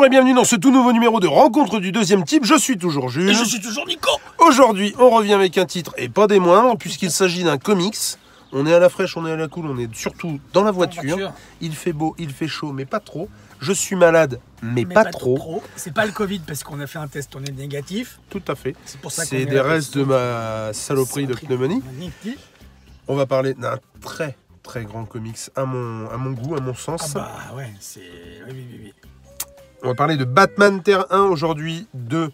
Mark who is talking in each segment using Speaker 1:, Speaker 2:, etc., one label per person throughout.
Speaker 1: Bonjour et bienvenue dans ce tout nouveau numéro de Rencontre du deuxième type. Je suis toujours
Speaker 2: Et
Speaker 1: Jules.
Speaker 2: je suis toujours Nico
Speaker 1: Aujourd'hui, on revient avec un titre et pas des moindres, puisqu'il s'agit d'un comics. On est à la fraîche, on est à la cool, on est surtout dans la voiture.
Speaker 2: voiture.
Speaker 1: Il fait beau, il fait chaud, mais pas trop. Je suis malade, mais,
Speaker 2: Mais
Speaker 1: pas, trop.
Speaker 2: C'est pas le Covid parce qu'on a fait un test, on est négatif.
Speaker 1: Tout à fait.
Speaker 2: C'est pour ça qu'on
Speaker 1: C'est
Speaker 2: est
Speaker 1: des restes de ma saloperie de pneumonie. On va parler d'un très très grand comics à mon, à mon goût, à mon
Speaker 2: Ah
Speaker 1: sens.
Speaker 2: bah ouais, c'est. Oui, oui, oui.
Speaker 1: On va parler de Batman Terre 1 aujourd'hui, de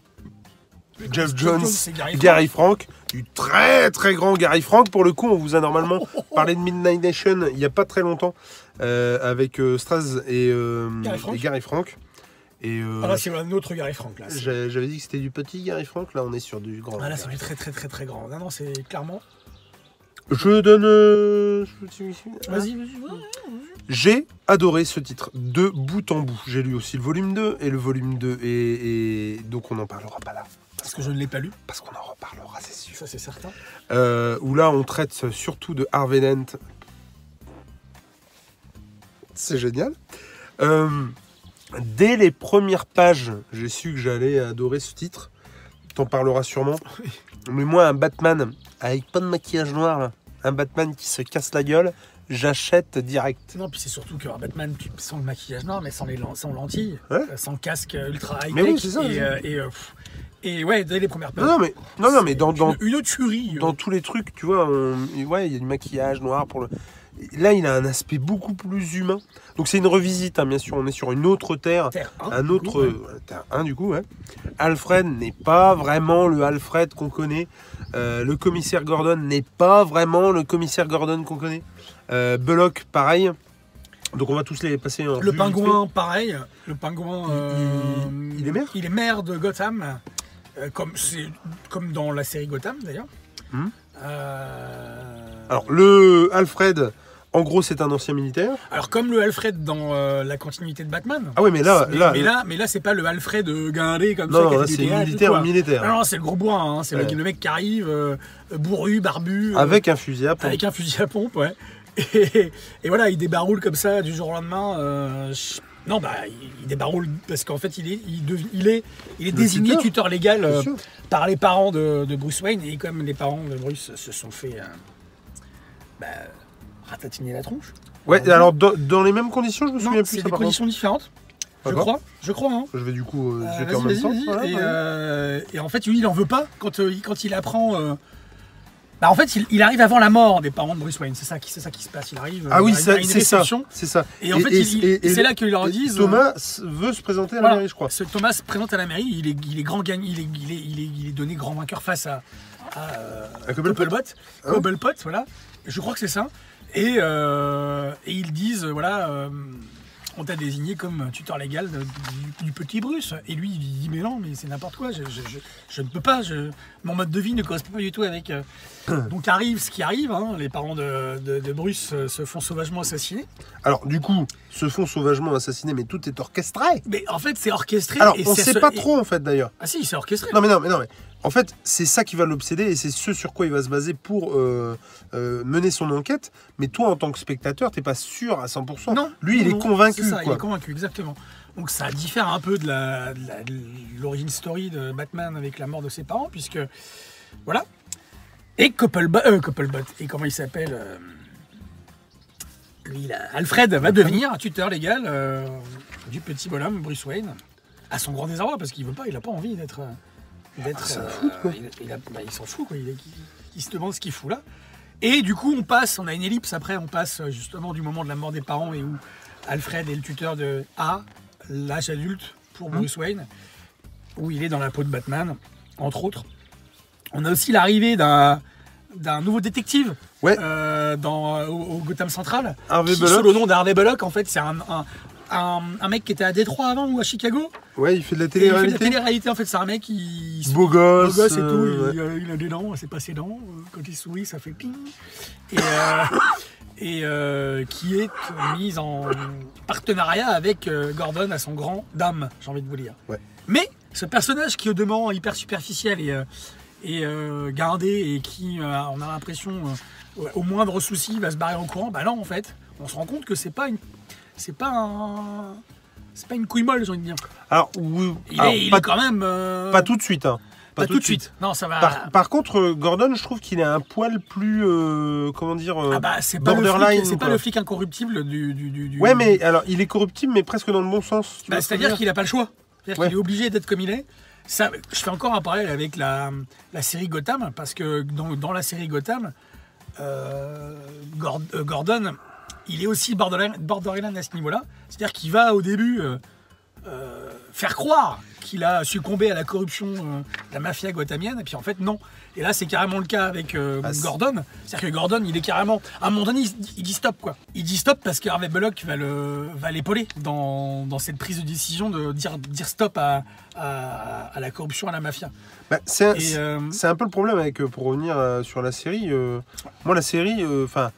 Speaker 1: Jeff Jones,
Speaker 2: Gary
Speaker 1: Gary Frank, du très très grand Gary Frank. Pour le coup, on vous a normalement parlé de Midnight Nation il n'y a pas très longtemps euh, avec euh, Straz et, euh,
Speaker 2: Gary Frank.
Speaker 1: et Gary Frank. Et
Speaker 2: Ah là, c'est un autre Gary Frank là.
Speaker 1: J'avais dit que c'était du petit Gary Frank, là on est sur du grand.
Speaker 2: Ah là, c'est du très très très très grand. Non, non, c'est clairement.
Speaker 1: Je donne. je-
Speaker 2: Vas-y, vas-y.
Speaker 1: J'ai adoré ce titre de bout en bout. J'ai lu aussi le volume 2 et le volume 2 et, et donc on n'en parlera pas là
Speaker 2: Parce que je ne l'ai pas lu,
Speaker 1: parce qu'on en reparlera, c'est sûr.
Speaker 2: ça c'est certain.
Speaker 1: Euh, où là on traite surtout de Harvey Dent. C'est génial. Euh, dès les premières pages, j'ai su que j'allais adorer ce titre. T'en parleras sûrement. Mais moi, un Batman avec pas de maquillage noir, là, un Batman qui se casse la gueule, j'achète direct.
Speaker 2: Non, puis c'est surtout que Batman, tu- sans le maquillage noir, mais sans les sans lentilles,
Speaker 1: Ouais.
Speaker 2: euh, sans casque ultra high
Speaker 1: Mais oui, ça,
Speaker 2: et, euh, et, euh, ouais, dès les premières pages.
Speaker 1: Non, non, mais, non, non, mais dans, dans,
Speaker 2: une, une tuerie. euh.
Speaker 1: dans tous les trucs, tu vois, ouais, il y a du maquillage noir pour le. Là, il a un aspect beaucoup plus humain. Donc, c'est une revisite, hein, bien sûr. On est sur une autre terre,
Speaker 2: Terre un, du
Speaker 1: autre.
Speaker 2: coup, ouais.
Speaker 1: euh, terre 1, du coup, ouais. Alfred n'est pas vraiment le Alfred qu'on connaît. Euh, le commissaire Gordon n'est pas vraiment le commissaire Gordon qu'on connaît. Euh, Bullock, pareil. Donc, on va tous les passer en.
Speaker 2: Le
Speaker 1: revue
Speaker 2: pingouin, pareil. Le pingouin. euh,
Speaker 1: il- il est maire
Speaker 2: Il est maire de Gotham. euh, comme, c'est- comme dans la série Gotham, d'ailleurs.
Speaker 1: Hmm.
Speaker 2: Euh,
Speaker 1: Alors, le Alfred, en gros, c'est un ancien militaire.
Speaker 2: alors, comme le Alfred dans euh, la continuité de Batman.
Speaker 1: Ah, ouais, mais là.
Speaker 2: mais,
Speaker 1: là,
Speaker 2: mais là, mais là, c'est pas le Alfred guindé comme ça.
Speaker 1: non, là, c'est
Speaker 2: théâtre ou
Speaker 1: militaire, militaire.
Speaker 2: Ah non, c'est le gros bois. hein, C'est le-
Speaker 1: Ouais.
Speaker 2: le, mec qui arrive, euh, bourru, barbu. euh,
Speaker 1: Avec un fusil à pompe.
Speaker 2: Avec un fusil à pompe, ouais. Et, et voilà, il débaroule comme ça du jour au lendemain. euh, non, bah, il, débaroule parce qu'en fait, il est, il, dev- il est, il est
Speaker 1: Le
Speaker 2: désigné
Speaker 1: tuteur.
Speaker 2: tuteur, légal euh, par les parents de, de Bruce Wayne. Et comme les parents de Bruce se sont fait euh, bah, ratatiner la tronche.
Speaker 1: Ouais, alors dans, dans les mêmes conditions, je me
Speaker 2: Non,
Speaker 1: souviens plus
Speaker 2: c'est des
Speaker 1: par contre.
Speaker 2: conditions différentes. Je crois, je crois. Hein.
Speaker 1: Je vais du coup euh, en même temps. Voilà,
Speaker 2: et,
Speaker 1: ouais.
Speaker 2: et en fait, lui, il en veut pas quand il apprend. Euh, Bah, en fait, il, il arrive avant la mort des parents de Bruce Wayne. C'est ça qui, ça qui se passe. Il arrive.
Speaker 1: Ah
Speaker 2: euh,
Speaker 1: oui,
Speaker 2: à une
Speaker 1: c'est ça, c'est ça.
Speaker 2: Et en fait, c'est là qu'ils leur disent,
Speaker 1: Thomas s- veut se présenter à la mairie, je crois.
Speaker 2: Thomas se présente à la mairie. Il est, il est grand gagne. Il est, il est, il est, il est donné grand vainqueur face à, à, euh,
Speaker 1: À Cobblepot.
Speaker 2: Cobblepot.
Speaker 1: Hein
Speaker 2: Cobblepot, voilà. Je crois que c'est ça. Et, euh, et ils disent, voilà, euh, on t'a désigné comme tuteur légal de- du, du petit Bruce. Et lui, il dit, mais non, mais c'est n'importe quoi. Je, je- je- je ne peux pas. Je, mon mode de vie ne correspond pas du tout avec. euh. Donc arrive ce qui arrive. hein. les parents de, de- de Bruce euh, se font sauvagement assassiner.
Speaker 1: Alors, du coup, se font sauvagement assassiner, mais tout est orchestré.
Speaker 2: Mais en fait, c'est orchestré.
Speaker 1: Alors,
Speaker 2: et
Speaker 1: on
Speaker 2: c'est
Speaker 1: sait
Speaker 2: ce-
Speaker 1: pas trop, en fait, d'ailleurs.
Speaker 2: Ah si, c'est orchestré.
Speaker 1: Non, mais non, mais non, mais. En fait, c'est ça qui va l'obséder et c'est ce sur quoi il va se baser pour euh, euh, mener son enquête. Mais toi, en tant que spectateur, t'es pas sûr à 100%.
Speaker 2: Non.
Speaker 1: Lui, il
Speaker 2: non,
Speaker 1: est convaincu,
Speaker 2: c'est ça, Il est convaincu, exactement. Donc ça diffère un peu de la- de la- de l'origine story de Batman avec la mort de ses parents, puisque voilà. Et euh, Couplebot, et comment il s'appelle euh, lui, là, Alfred va devenir un tuteur légal euh, du petit bonhomme Bruce Wayne, à son grand désarroi, parce qu'il veut pas, il a pas envie d'être, euh, d'être,
Speaker 1: Ah,
Speaker 2: euh, il, il bah, il s'en fout, quoi. Il, se demande ce qu'il fout là. Et du coup, on passe, on a une ellipse après, on passe euh, justement du moment de la mort des parents et où Alfred est le tuteur de A, l'âge adulte pour
Speaker 1: Mmh.
Speaker 2: Bruce Wayne, où il est dans la peau de Batman, entre autres. On a aussi l'arrivée d'un d'un nouveau détective
Speaker 1: Ouais.
Speaker 2: euh, dans, au, au Gotham Central,
Speaker 1: Harvey
Speaker 2: qui,
Speaker 1: Bullock.
Speaker 2: sous le nom d'Harvey Bullock, en fait, c'est un, un, un- un mec qui était à Détroit avant ou à Chicago.
Speaker 1: Ouais, il fait de la
Speaker 2: Et il fait de
Speaker 1: télé-réalité.
Speaker 2: la télé-réalité, en fait, c'est un mec qui
Speaker 1: Beau gosse.
Speaker 2: Beau gosse et tout,
Speaker 1: euh,
Speaker 2: il,
Speaker 1: ouais.
Speaker 2: euh, il a des dents, c'est pas ses dents. euh, Quand il sourit, ça fait ping. Et, euh, et euh, qui est mise en partenariat avec Gordon à son grand dame, j'ai envie de vous dire.
Speaker 1: Ouais.
Speaker 2: Mais ce personnage qui est au demeurant hyper superficiel et, et gardé et qui, on a l'impression, au moindre souci, va se barrer en courant, bah non, en fait, on se rend compte que c'est pas une, c'est pas un, c'est pas une couille molle, j'ai envie de dire.
Speaker 1: Alors, oui,
Speaker 2: Il,
Speaker 1: alors,
Speaker 2: est, il
Speaker 1: pas,
Speaker 2: est quand même. euh,
Speaker 1: pas tout de suite. hein.
Speaker 2: pas tout de suite. Non, ça va.
Speaker 1: Par, par contre, euh, Gordon, je trouve qu'il est un poil plus. euh, comment dire
Speaker 2: ah bah, c'est pas, le
Speaker 1: borderline,
Speaker 2: flic, c'est pas le flic incorruptible du. du, du- du-
Speaker 1: Ouais, mais alors, il est corruptible, mais presque dans le bon sens.
Speaker 2: Bah, C'est-à-dire
Speaker 1: dire
Speaker 2: qu'il a pas le choix. C'est-à-dire
Speaker 1: Ouais.
Speaker 2: qu'il est obligé d'être comme il est. Ça, je fais encore un parallèle avec la, la série Gotham, parce que dans, dans la série Gotham, Gord- euh, Gordon, il est aussi borderline, à ce niveau-là. C'est-à-dire qu'il va au début euh, euh, faire croire qu'il a succombé à la corruption euh, de la mafia gothamienne, et puis en fait non. Et là c'est carrément le cas avec euh,
Speaker 1: Ah,
Speaker 2: Gordon. C'est-à-dire que Gordon, il est carrément... À un moment donné, il, dit- il dit stop quoi. Il dit stop parce que Harvey Bullock va le va l'épauler dans, dans cette prise de décision de dire, dire stop à, à, à la corruption, à la mafia.
Speaker 1: Bah, c'est un, c'est un peu le problème avec, pour revenir sur la série. moi, la série, enfin,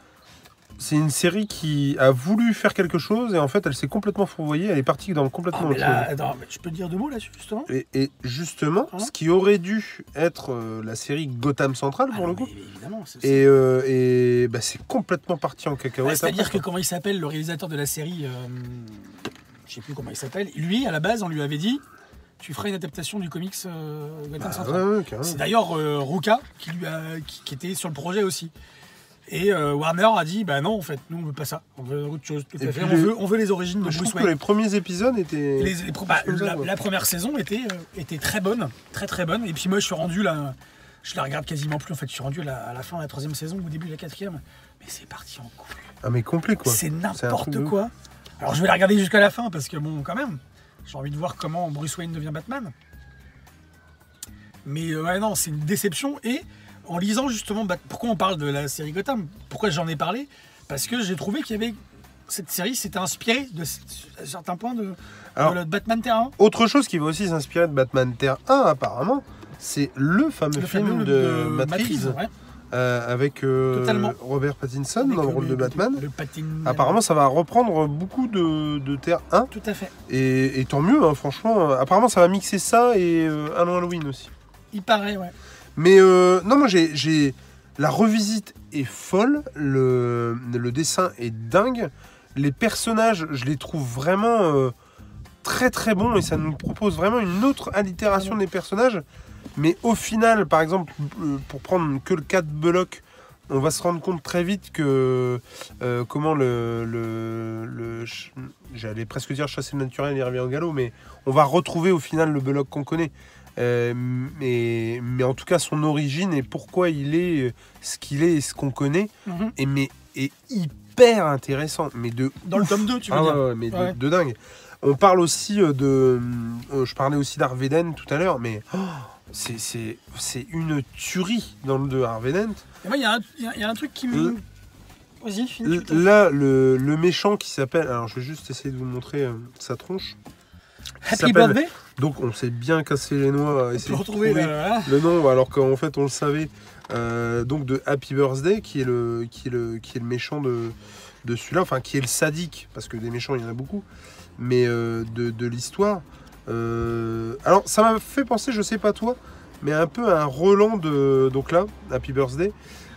Speaker 1: c'est une série qui a voulu faire quelque chose et en fait, elle s'est complètement fourvoyée. Elle est partie dans
Speaker 2: ah,
Speaker 1: complètement
Speaker 2: mais
Speaker 1: autre
Speaker 2: là, mais je peux dire deux mots là-dessus justement?
Speaker 1: Et, et justement,
Speaker 2: Hein?
Speaker 1: ce qui aurait dû être euh, la série Gotham Central pour
Speaker 2: Ah
Speaker 1: le coup,
Speaker 2: mais évidemment. c'est-
Speaker 1: et, euh, et bah, c'est complètement parti en cacahuète.
Speaker 2: C'est-à-dire que comment il s'appelle, le réalisateur de la série, euh, je sais plus comment il s'appelle, lui, à la base, on lui avait dit, tu feras une adaptation du comics euh, Gotham
Speaker 1: Bah,
Speaker 2: Central.
Speaker 1: ouais, ouais, carrément.
Speaker 2: C'est d'ailleurs Ruka qui, lui a, qui, qui était sur le projet aussi. Et euh, Warner a dit, bah non, en fait, nous, on veut pas ça. On veut autre chose. Tout à
Speaker 1: Et
Speaker 2: fait.
Speaker 1: puis
Speaker 2: On,
Speaker 1: les-
Speaker 2: veut, on veut les origines de
Speaker 1: Je
Speaker 2: Bruce
Speaker 1: trouve que
Speaker 2: Wayne.
Speaker 1: les premiers épisodes étaient.
Speaker 2: Les- les pro- bah, la, première saison était, euh, était très bonne, très très bonne. Et puis moi, je suis rendu là, je la regarde quasiment plus. En fait, je suis rendu à la, à la fin de la troisième saison, au début de la quatrième. Mais c'est parti en couille.
Speaker 1: Ah, mais complet quoi.
Speaker 2: C'est n'importe quoi. Alors je vais la regarder jusqu'à la fin parce que bon, quand même, j'ai envie de voir comment Bruce Wayne devient Batman. Mais euh, ouais, non, c'est une déception. Et en lisant justement, Bat- pourquoi on parle de la série Gotham? Pourquoi j'en ai parlé? Parce que j'ai trouvé qu'il y avait cette série s'était inspirée de certains points de, de
Speaker 1: Alors-
Speaker 2: Batman Terrain.
Speaker 1: Autre chose qui va aussi s'inspirer de Batman Terre 1, apparemment, c'est le fameux
Speaker 2: Le
Speaker 1: film
Speaker 2: fameux
Speaker 1: de, Matrix,
Speaker 2: ouais.
Speaker 1: euh, avec euh. Robert Pattinson
Speaker 2: Avec
Speaker 1: dans le rôle de Batman.
Speaker 2: Le patin.
Speaker 1: Apparemment, ça va reprendre beaucoup de, de Terre 1,
Speaker 2: Tout à fait.
Speaker 1: et, et tant mieux, hein, franchement. Apparemment, ça va mixer ça et euh, un Halloween aussi.
Speaker 2: Il paraît, ouais.
Speaker 1: Mais euh, non, moi, j'ai, la revisite est folle, le, dessin est dingue, les personnages, je les trouve vraiment euh, très très bons et ça nous propose vraiment une autre allitération des personnages. Mais au final, par exemple, euh, pour prendre que le cas de on va se rendre compte très vite que euh, comment le, le, le ch- j'allais presque dire chasser le naturel il revient au galop, mais on va retrouver au final le Bullock qu'on connaît. Euh, mais, mais en tout cas, son origine et pourquoi il est euh, ce qu'il est et ce qu'on connaît
Speaker 2: Mhm.
Speaker 1: est, mais, est hyper intéressant. Mais de
Speaker 2: Dans le tome 2, tu veux
Speaker 1: Ah
Speaker 2: dire.
Speaker 1: ouais, ouais, mais de-
Speaker 2: Ouais.
Speaker 1: De, dingue. On parle aussi de. je parlais aussi d'Arveden tout à l'heure, mais oh, c'est- une tuerie dans le de Arveden.
Speaker 2: Il y, a un- il y a- il y a un truc qui me. Vas-y, finis.
Speaker 1: Là, le, le méchant qui s'appelle. Alors, je vais juste essayer de vous montrer euh, sa tronche.
Speaker 2: Happy Birthday
Speaker 1: Donc, on s'est bien cassé les noix à
Speaker 2: On
Speaker 1: essayer de
Speaker 2: retrouver là,
Speaker 1: le nom, alors qu'en fait, on le savait. Euh, donc, de Happy Birthday, qui est le, qui est le, qui est le méchant de, de celui-là, enfin, qui est le sadique, parce que des méchants, il y en a beaucoup, mais euh, de, de l'histoire. Euh, alors, ça m'a fait penser, je sais pas toi, mais un peu un Roland de. Donc là, Happy Birthday.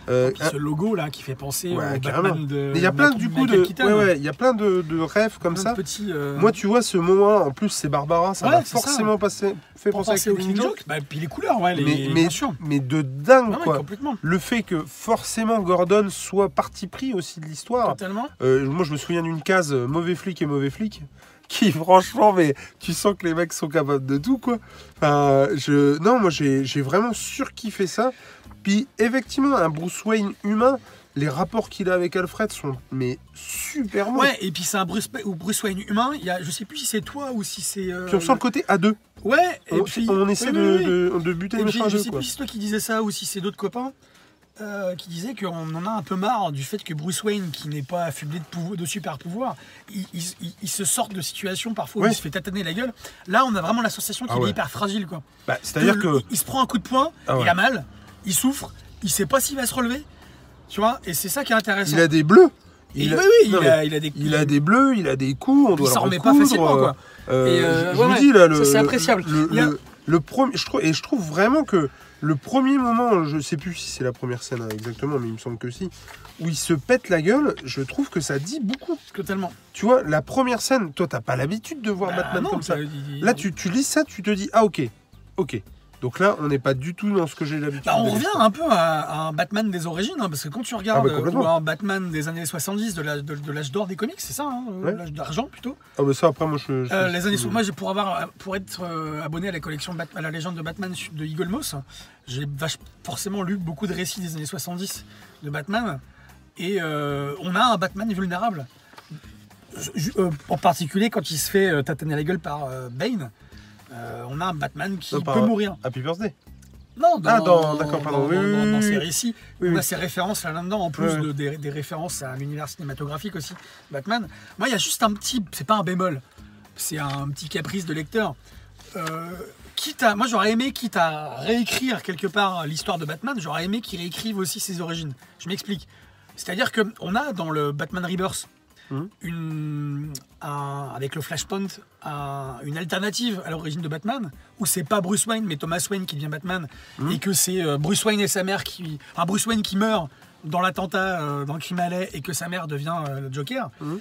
Speaker 1: Euh,
Speaker 2: Puis ce logo là qui fait penser
Speaker 1: Ouais,
Speaker 2: au
Speaker 1: carrément.
Speaker 2: Batman de.
Speaker 1: mais il y a plein du coup de. Ouais, ouais, il y a plein de, de rêves comme
Speaker 2: Plein
Speaker 1: ça.
Speaker 2: petits, euh,
Speaker 1: Moi, tu vois, ce moment-là, en plus, c'est Barbara, ça m'a
Speaker 2: c'est ça.
Speaker 1: forcément passé, fait
Speaker 2: pour
Speaker 1: penser, à Killing Joke.
Speaker 2: Bah, puis les couleurs, ouais, les,
Speaker 1: Mais- mais-
Speaker 2: bien sûr.
Speaker 1: Mais de dingue, quoi. Le fait que forcément Gordon soit parti pris aussi de l'histoire.
Speaker 2: Totalement.
Speaker 1: Euh, moi, je me souviens d'une case mauvais flic et mauvais flic. Qui, franchement, mais tu sens que les mecs sont capables de tout, quoi. Enfin, je... Non, moi, j'ai j'ai vraiment surkiffé ça. Puis, effectivement, un Bruce Wayne humain, les rapports qu'il a avec Alfred sont mais super bons.
Speaker 2: Ouais, et puis c'est un Bruce, ou Bruce Wayne humain. Il y a, je sais plus si c'est toi ou si c'est. euh,
Speaker 1: Puis on sent le côté à deux.
Speaker 2: Ouais, et
Speaker 1: On,
Speaker 2: puis.
Speaker 1: on essaie
Speaker 2: oui,
Speaker 1: de,
Speaker 2: oui, oui.
Speaker 1: de- de buter
Speaker 2: Et
Speaker 1: le
Speaker 2: puis, je sais
Speaker 1: quoi.
Speaker 2: plus si c'est toi qui disais ça ou si c'est d'autres copains euh, qui disaient qu'on en a un peu marre du fait que Bruce Wayne, qui n'est pas affublé de, super pouvoirs, il, il- il- il se sort de situations parfois où
Speaker 1: Ouais.
Speaker 2: il se fait tataner la gueule. Là, on a vraiment la sensation qu'il
Speaker 1: Ah ouais.
Speaker 2: est hyper fragile. quoi.
Speaker 1: Bah, C'est-à-dire que...
Speaker 2: Il, se prend un coup de poing,
Speaker 1: Ah ouais.
Speaker 2: il a mal, il souffre, il sait pas s'il va se relever. Tu vois Et c'est ça qui est intéressant.
Speaker 1: Il a des bleus. Il a-
Speaker 2: oui, oui,
Speaker 1: non,
Speaker 2: il,
Speaker 1: mais
Speaker 2: a, il a des
Speaker 1: il a des bleus, il a des coups, on doit
Speaker 2: Il
Speaker 1: le
Speaker 2: s'en remet pas facilement, quoi.
Speaker 1: euh,
Speaker 2: Et, euh,
Speaker 1: je, je
Speaker 2: ouais,
Speaker 1: vous
Speaker 2: ouais,
Speaker 1: dis là, le,
Speaker 2: ça, c'est
Speaker 1: le-
Speaker 2: appréciable.
Speaker 1: Le, premier, je trouve, et je trouve vraiment que le premier moment, je sais plus si c'est la première scène hein, exactement, mais il me semble que si, où il se pète la gueule, je trouve que ça dit beaucoup.
Speaker 2: Totalement.
Speaker 1: Tu vois, la première scène, toi, t'as pas l'habitude de voir
Speaker 2: Bah,
Speaker 1: Batman
Speaker 2: non,
Speaker 1: comme ça.
Speaker 2: il-
Speaker 1: Là, tu, tu lis ça, tu te dis, ah ok, ok. Donc là, on n'est pas du tout dans ce que j'ai l'habitude.
Speaker 2: Bah, on revient un peu à, à un Batman des origines, hein, parce que quand tu regardes
Speaker 1: Ah bah,
Speaker 2: ou un Batman des années 70, de l'âge de, de l'âge d'or des comics, c'est ça, hein, euh,
Speaker 1: Ouais.
Speaker 2: l'âge d'argent plutôt.
Speaker 1: Ah bah ça, après, moi, je... je-
Speaker 2: Euh,
Speaker 1: je-
Speaker 2: les années, moi, pour avoir, pour être euh, abonné à la collection Bat- à la légende de Batman de Eagle Moss, j'ai forcément lu beaucoup de récits des années 70 de Batman, et euh, on a un Batman vulnérable. Euh, en particulier quand il se fait euh, tataner la gueule par euh, Bane, euh, on a un Batman qui
Speaker 1: Non,
Speaker 2: peut mourir.
Speaker 1: Happy Birthday.
Speaker 2: Non, dans,
Speaker 1: Ah, dans- d'accord, pardon.
Speaker 2: dans-
Speaker 1: Oui,
Speaker 2: dans- dans ces récits,
Speaker 1: Oui,
Speaker 2: on a ces références là-dedans, en plus de- des, des références à l'univers cinématographique aussi, Batman. Moi, il y a juste un petit, c'est pas un bémol, c'est un petit caprice de lecteur. Euh, quitte à, moi, j'aurais aimé, quitte à réécrire quelque part l'histoire de Batman, j'aurais aimé qu'il réécrive aussi ses origines. Je m'explique. C'est-à-dire que on a dans le Batman Rebirth Une, un- avec le Flashpoint un- une alternative à l'origine de Batman où c'est pas Bruce Wayne mais Thomas Wayne qui devient Batman et que c'est euh, Bruce Wayne et sa mère qui enfin Bruce Wayne qui meurt dans l'attentat euh, dans le et que sa mère devient euh, le Joker.
Speaker 1: Mhm.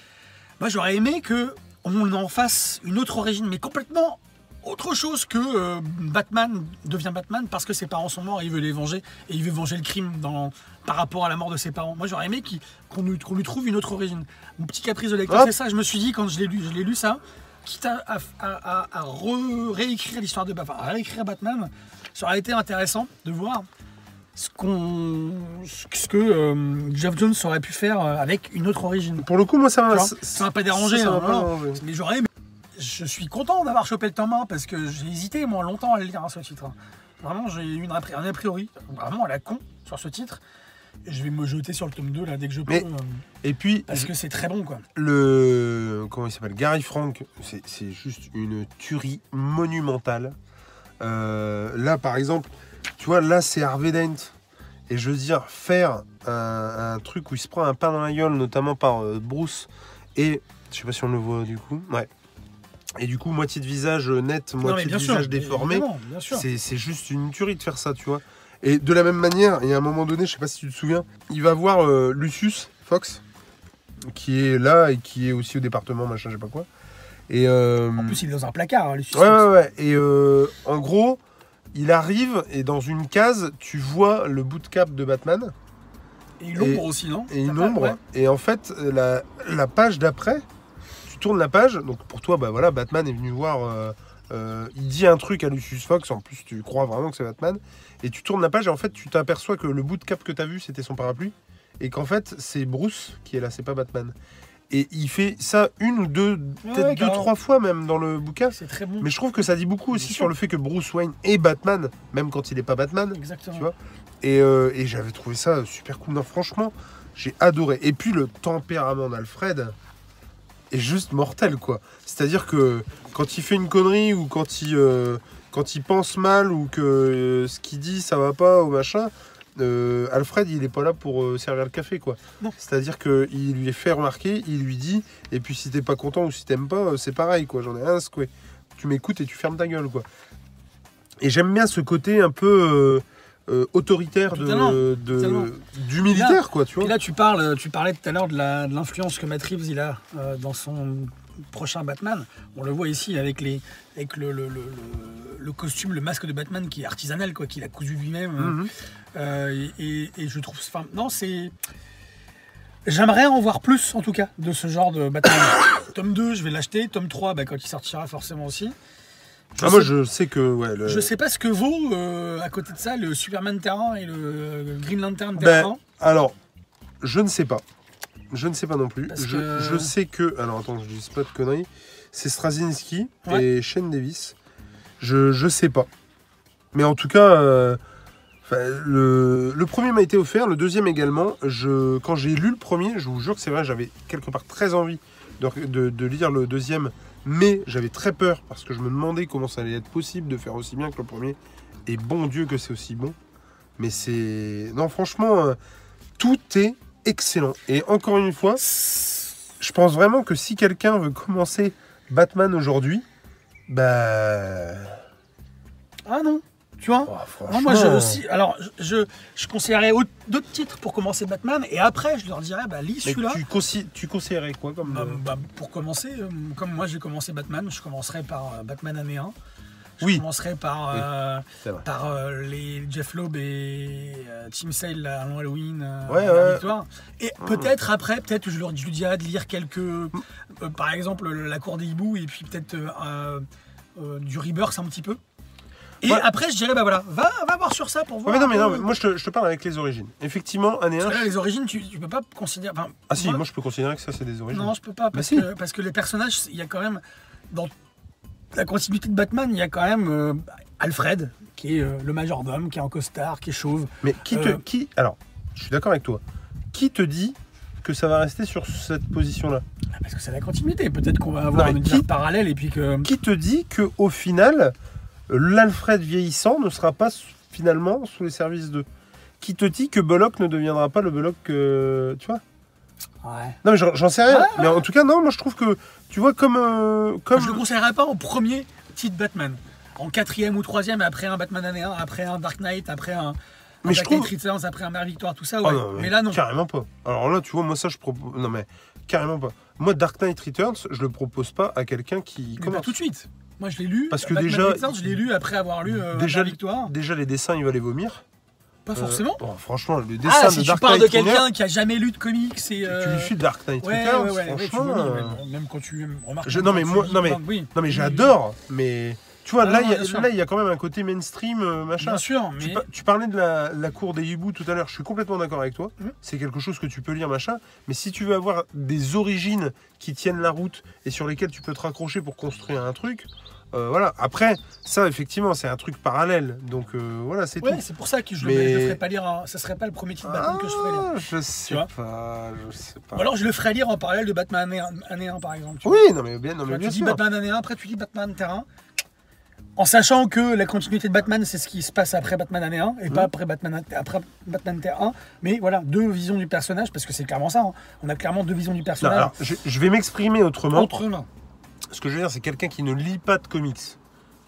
Speaker 2: Moi j'aurais aimé que on en fasse une autre origine mais complètement autre chose que euh, Batman devient Batman parce que ses parents sont morts et il veut les venger et il veut venger le crime dans, par rapport à la mort de ses parents. Moi j'aurais aimé qu'on lui, trouve une autre origine. Mon petit caprice de lecteur, c'est ça. Je me suis dit quand je l'ai lu, je l'ai lu ça, quitte à, à- à- à re- réécrire l'histoire de Batman, à réécrire Batman, ça aurait été intéressant de voir ce, qu'on, ce que euh, Geoff Jones aurait pu faire euh, avec une autre origine.
Speaker 1: Pour le coup, moi, ça m'a...
Speaker 2: vois, ça m'a pas dérangé,
Speaker 1: Ça, ça
Speaker 2: hein,
Speaker 1: m'a pas
Speaker 2: voilà.
Speaker 1: dérangé.
Speaker 2: Mais j'aurais aimé. Je suis content d'avoir chopé le tome 1 parce que j'ai hésité moi longtemps à le lire hein, ce titre. Vraiment, j'ai eu une, un a priori vraiment à la con sur ce titre. Et je vais me jeter sur le tome 2 là dès que je peux.
Speaker 1: Mais-
Speaker 2: euh,
Speaker 1: Et puis,
Speaker 2: parce que c'est très bon quoi.
Speaker 1: le comment il s'appelle Gary Frank c'est c'est juste une tuerie monumentale Euh, là par exemple tu vois là c'est Harvey Dent et je veux dire faire un, un truc où il se prend un pain dans la gueule notamment par euh, Bruce et je sais pas si on le voit du coup ouais et du coup moitié de visage euh, net moitié de
Speaker 2: sûr,
Speaker 1: visage déformé c'est juste une tuerie de faire ça, tu vois. Et de la même manière, et à un moment donné, je sais pas si tu te souviens, il va voir euh, Lucius Fox, qui est là et qui est aussi au département, machin, je sais pas quoi. Et euh,
Speaker 2: En plus, il est dans un placard, hein, Lucius
Speaker 1: ouais,
Speaker 2: Fox.
Speaker 1: ouais, ouais. Et euh, en gros, il arrive et dans une case, tu vois le bout de cap de Batman
Speaker 2: Et une ombre aussi, non
Speaker 1: et une ombre.
Speaker 2: ouais.
Speaker 1: Et en fait, la, la page d'après, tu tournes la page. Donc pour toi, bah voilà, Batman est venu voir. euh, euh, il dit un truc à Lucius Fox. En plus, tu crois vraiment que c'est Batman. Et tu tournes la page et en fait, tu t'aperçois que le bout de cap que tu as vu, c'était son parapluie. Et qu'en fait, c'est Bruce qui est là, c'est pas Batman. Et il fait ça une ou deux,
Speaker 2: Ouais,
Speaker 1: peut-être
Speaker 2: ouais,
Speaker 1: deux, trois fois même dans le bouquin.
Speaker 2: C'est très bon.
Speaker 1: Mais je trouve que ça dit beaucoup aussi sur le fait que Bruce Wayne est Batman, même quand il n'est pas Batman.
Speaker 2: Exactement.
Speaker 1: tu vois. Et, euh, et j'avais trouvé ça super cool. Non, franchement, j'ai adoré. Et puis le tempérament d'Alfred est juste mortel, quoi. C'est-à-dire que quand il fait une connerie ou quand il, euh, quand il pense mal ou que euh, ce qu'il dit ça va pas ou machin, euh, Alfred il est pas là pour servir le café, quoi. C'est-à-dire qu'il lui est fait remarquer, il lui dit, et puis si t'es pas content ou si t'aimes pas, c'est pareil, quoi. J'en ai un secoué. Tu m'écoutes et tu fermes ta gueule, quoi. Et j'aime bien ce côté un peu euh, autoritaire
Speaker 2: Totalement,
Speaker 1: de,
Speaker 2: totalement.
Speaker 1: du militaire, quoi, tu
Speaker 2: Et
Speaker 1: vois.
Speaker 2: là, tu parles, tu parlais tout à l'heure de l'influence que Matt Reeves il a euh, dans son prochain Batman. On le voit ici avec les, avec le, le- le- le- le costume, le masque de Batman qui est artisanal, quoi, qu'il a cousu lui-même.
Speaker 1: Mhm.
Speaker 2: Euh, et, et- et je trouve, enfin, non, c'est. J'aimerais en voir plus, en tout cas, de ce genre de Batman. tome 2, je vais l'acheter. Tome 3, bah, quand il sortira, forcément aussi. Je
Speaker 1: Ah, moi,
Speaker 2: sais-
Speaker 1: je sais que. Ouais, le-
Speaker 2: Je sais pas ce que vaut euh, à côté de ça le Superman Terrain et le euh, Green Lantern
Speaker 1: Ben,
Speaker 2: Terrain.
Speaker 1: Alors, je ne sais pas. Je ne sais pas non plus. Je,
Speaker 2: que-
Speaker 1: je sais que. Alors, attends, je dis pas de conneries. C'est Straczynski
Speaker 2: Ouais.
Speaker 1: et Shane Davis. Je, je sais pas. Mais en tout cas, euh, le, le premier m'a été offert, le deuxième également. Je, quand j'ai lu le premier, je vous jure que c'est vrai, j'avais quelque part très envie de, de- de lire le deuxième, mais j'avais très peur parce que je me demandais comment ça allait être possible de faire aussi bien que le premier. Et bon Dieu que c'est aussi bon. Mais c'est. Non, franchement, euh, tout est excellent. Et encore une fois, je pense vraiment que si quelqu'un veut commencer Batman aujourd'hui, bah.
Speaker 2: Ah non, Tu vois
Speaker 1: Oh,
Speaker 2: Non, moi, aussi. Alors, je, je conseillerais au- d'autres titres pour commencer Batman, et après, je leur dirais, bah, lis celui-là.
Speaker 1: tu, conseillerais quoi comme.
Speaker 2: Bah,
Speaker 1: euh,
Speaker 2: bah, pour commencer, euh, comme moi j'ai commencé Batman, je commencerai par euh, Batman année 1. Je
Speaker 1: Oui.
Speaker 2: commencerai par, euh, par euh, les Jeff Loeb et euh, Tim Sale avant Halloween, euh,
Speaker 1: Ouais,
Speaker 2: la
Speaker 1: ouais.
Speaker 2: victoire. Et peut-être après, peut-être je, leur, je lui dirais de lire quelques, euh, par exemple La Cour des hiboux et puis peut-être euh, euh, euh, du Rebirth un petit peu. Et après je dirais bah voilà, va, va voir sur ça pour
Speaker 1: Ouais,
Speaker 2: voir.
Speaker 1: mais non, mais non, mais moi je te, je te parle avec les origines. Effectivement, année 1.
Speaker 2: Parce que là, les origines, tu, tu peux pas considérer. enfin,
Speaker 1: Ah si, moi je peux considérer que ça c'est des origines.
Speaker 2: Non, je peux pas, parce,
Speaker 1: si.
Speaker 2: que, parce que les personnages, il y a quand même. Dans la continuité de Batman, il y a quand même euh, Alfred, qui est euh, le majordome, qui est en costard, qui est chauve.
Speaker 1: Mais qui te.
Speaker 2: Euh.
Speaker 1: Qui, alors, je suis d'accord avec toi. Qui te dit que ça va rester sur cette position-là?
Speaker 2: Parce que c'est la continuité. Peut-être qu'on va avoir
Speaker 1: Non,
Speaker 2: une
Speaker 1: qui-
Speaker 2: parallèle et puis que.
Speaker 1: Qui te dit que au final, l'Alfred vieillissant ne sera pas finalement sous les services d'eux Qui te dit que Bullock ne deviendra pas le Bullock que. Tu vois
Speaker 2: Ouais.
Speaker 1: Non, mais j'en sais rien.
Speaker 2: Ouais,
Speaker 1: Mais en tout cas, non, moi je trouve que. Tu vois, comme. euh, comme...
Speaker 2: Je le conseillerais pas en premier titre Batman. En quatrième ou troisième, après un Batman année 1, après un Dark Knight, après un.
Speaker 1: Mais
Speaker 2: un
Speaker 1: je trouve-
Speaker 2: Returns, après un Mère Victoire, tout ça,
Speaker 1: Ah
Speaker 2: ouais.
Speaker 1: non,
Speaker 2: mais là, non.
Speaker 1: Carrément pas. Alors là, tu vois, moi ça je propose. Non, mais carrément pas. Moi, Dark Knight Returns, je le propose pas à quelqu'un qui
Speaker 2: Mais pas
Speaker 1: commence.
Speaker 2: tout de suite. Moi, je l'ai lu.
Speaker 1: Parce que
Speaker 2: Batman
Speaker 1: déjà-
Speaker 2: Returns, je l'ai lu après avoir lu euh,
Speaker 1: Déjà,
Speaker 2: Victoire.
Speaker 1: déjà, les dessins, il va les vomir.
Speaker 2: Pas
Speaker 1: Euh,
Speaker 2: forcément.
Speaker 1: bon, franchement, le dessin
Speaker 2: Ah,
Speaker 1: de
Speaker 2: si tu
Speaker 1: Dark
Speaker 2: parles de quelqu'un qui a jamais lu de comics, c'est.
Speaker 1: tu
Speaker 2: euh,
Speaker 1: lui suis Dark Knight
Speaker 2: Ouais,
Speaker 1: Returns,
Speaker 2: ouais, ouais, tu
Speaker 1: franchement.
Speaker 2: vomis,
Speaker 1: euh,
Speaker 2: même, même quand tu remarques.
Speaker 1: Je- non, mais
Speaker 2: tu
Speaker 1: moi- non, mais-
Speaker 2: oui.
Speaker 1: Non, mais j'adore, mais. Tu vois,
Speaker 2: Ah
Speaker 1: là, il y a- quand même un côté mainstream, euh, machin.
Speaker 2: Bien sûr, mais.
Speaker 1: tu parlais de la, la cour des hiboux tout à l'heure, je suis complètement d'accord avec toi.
Speaker 2: Mhm.
Speaker 1: C'est quelque chose que tu peux lire, machin. Mais si tu veux avoir des origines qui tiennent la route et sur lesquelles tu peux te raccrocher pour construire un truc, euh, voilà. Après, ça, effectivement, c'est un truc parallèle. Donc euh, voilà, c'est
Speaker 2: Ouais,
Speaker 1: tout.
Speaker 2: c'est pour ça que je
Speaker 1: Mais-
Speaker 2: le ferais pas lire. un- Ça serait pas le premier titre Batman que je ferais lire.
Speaker 1: Ah, je sais
Speaker 2: vois
Speaker 1: pas, je sais pas.
Speaker 2: Ou alors je le ferais lire en parallèle de Batman année 1, année 1, par exemple. tu vois.
Speaker 1: Oui, non mais bien, non, mais bien
Speaker 2: tu dis
Speaker 1: sûr.
Speaker 2: Batman année 1, après tu dis Batman terrain. En sachant que la continuité de Batman, c'est ce qui se passe après Batman année 1 et
Speaker 1: Mhm.
Speaker 2: pas après Batman, après Batman Terre 1. Mais voilà, deux visions du personnage, parce que c'est clairement ça. hein. On a clairement deux visions du
Speaker 1: Non,
Speaker 2: personnage.
Speaker 1: alors, je, je vais m'exprimer autrement.
Speaker 2: entre mains.
Speaker 1: Ce que je veux dire, c'est quelqu'un qui ne lit pas de comics.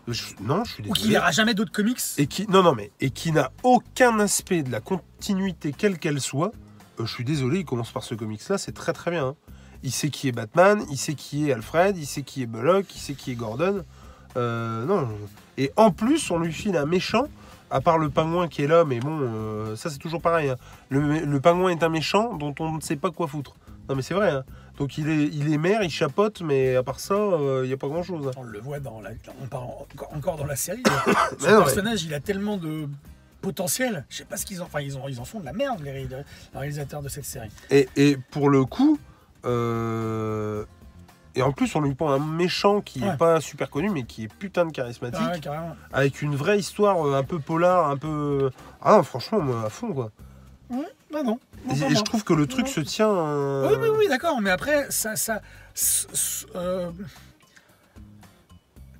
Speaker 1: Je- non, je suis
Speaker 2: Ou qui
Speaker 1: désolé.
Speaker 2: lira jamais d'autres comics.
Speaker 1: Et qui, non, non, mais et qui n'a aucun aspect de la continuité, quelle qu'elle soit. euh, je suis désolé, il commence par ce comics-là, c'est très très bien. hein. Il sait qui est Batman, il sait qui est Alfred, il sait qui est Bullock, il sait qui est Gordon. Euh, non. Et en plus, on lui file un méchant, à part le pingouin qui est là, mais bon, euh, ça c'est toujours pareil. hein. Le, le pingouin est un méchant dont on ne sait pas quoi foutre. Non, mais c'est vrai. hein. Donc il est, il est maire, il chapote, mais à part ça, euh, il n'y a pas grand-chose. hein.
Speaker 2: On le voit dans la, on parle encore- encore dans la série. Ce
Speaker 1: non,
Speaker 2: personnage, il a tellement de potentiel. Je sais pas ce qu'ils en, enfin ils, ont, ils en font de la merde les, ré- les réalisateurs de cette série.
Speaker 1: Et, et pour le coup, euh, et en plus, on lui prend un méchant qui n'est
Speaker 2: Ouais.
Speaker 1: pas super connu, mais qui est putain de charismatique,
Speaker 2: Ah ouais,
Speaker 1: avec une vraie histoire euh, un peu polar, un peu. Ah non, franchement, moi, à fond, quoi.
Speaker 2: Bah non. non,
Speaker 1: Et, je trouve que le truc
Speaker 2: Non.
Speaker 1: se tient. euh,
Speaker 2: Oui, oui, oui, d'accord, mais après, ça. ça euh,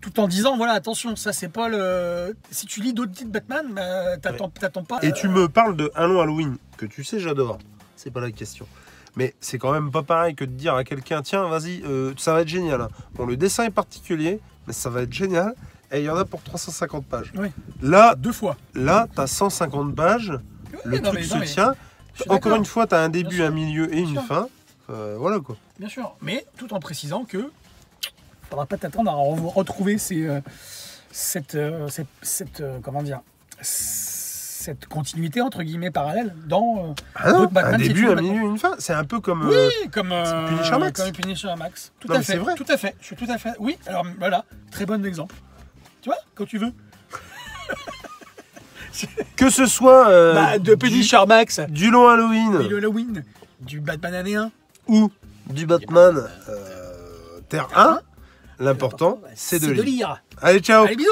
Speaker 2: tout en disant, voilà, attention, ça c'est pas le. Si tu lis d'autres titres Batman, bah, t'attends t'attends pas.
Speaker 1: Et tu
Speaker 2: euh,
Speaker 1: me parles de Un long Halloween, que tu sais, j'adore. C'est pas la question. Mais c'est quand même pas pareil que de dire à quelqu'un tiens, vas-y, euh, ça va être génial. hein. Bon, le dessin est particulier, mais ça va être génial. Et il y en a pour 350 pages.
Speaker 2: Oui.
Speaker 1: Là,
Speaker 2: Deux fois.
Speaker 1: là, t'as 150 pages. Le
Speaker 2: Oui, non,
Speaker 1: truc
Speaker 2: mais-
Speaker 1: se
Speaker 2: non, mais
Speaker 1: tient. Encore une fois, tu as un début, un milieu et une
Speaker 2: sûr.
Speaker 1: fin. Euh, voilà quoi.
Speaker 2: Bien sûr, mais tout en précisant que faudra pas t'attendre à re- retrouver ces, euh, cette, euh, cette, cette, euh, comment dire, cette continuité entre guillemets parallèle dans. euh,
Speaker 1: Ah non,
Speaker 2: D'autres Batman
Speaker 1: un début, un milieu, une fin. C'est un peu comme.
Speaker 2: Oui,
Speaker 1: euh,
Speaker 2: comme euh,
Speaker 1: Punisher Max.
Speaker 2: Comme Punisher Max. Tout
Speaker 1: Non,
Speaker 2: à fait.
Speaker 1: vrai.
Speaker 2: Tout à fait. Je suis tout à fait. Oui. Alors voilà, très bon exemple. Tu vois, quand tu veux.
Speaker 1: que ce soit euh,
Speaker 2: bah, de
Speaker 1: du,
Speaker 2: Punisher Max,
Speaker 1: du long Halloween
Speaker 2: le Halloween, du Batman année 1.
Speaker 1: ou du Batman Terre 1, l'important, c'est de lire.
Speaker 2: lire.
Speaker 1: Allez, ciao
Speaker 2: Allez, bisous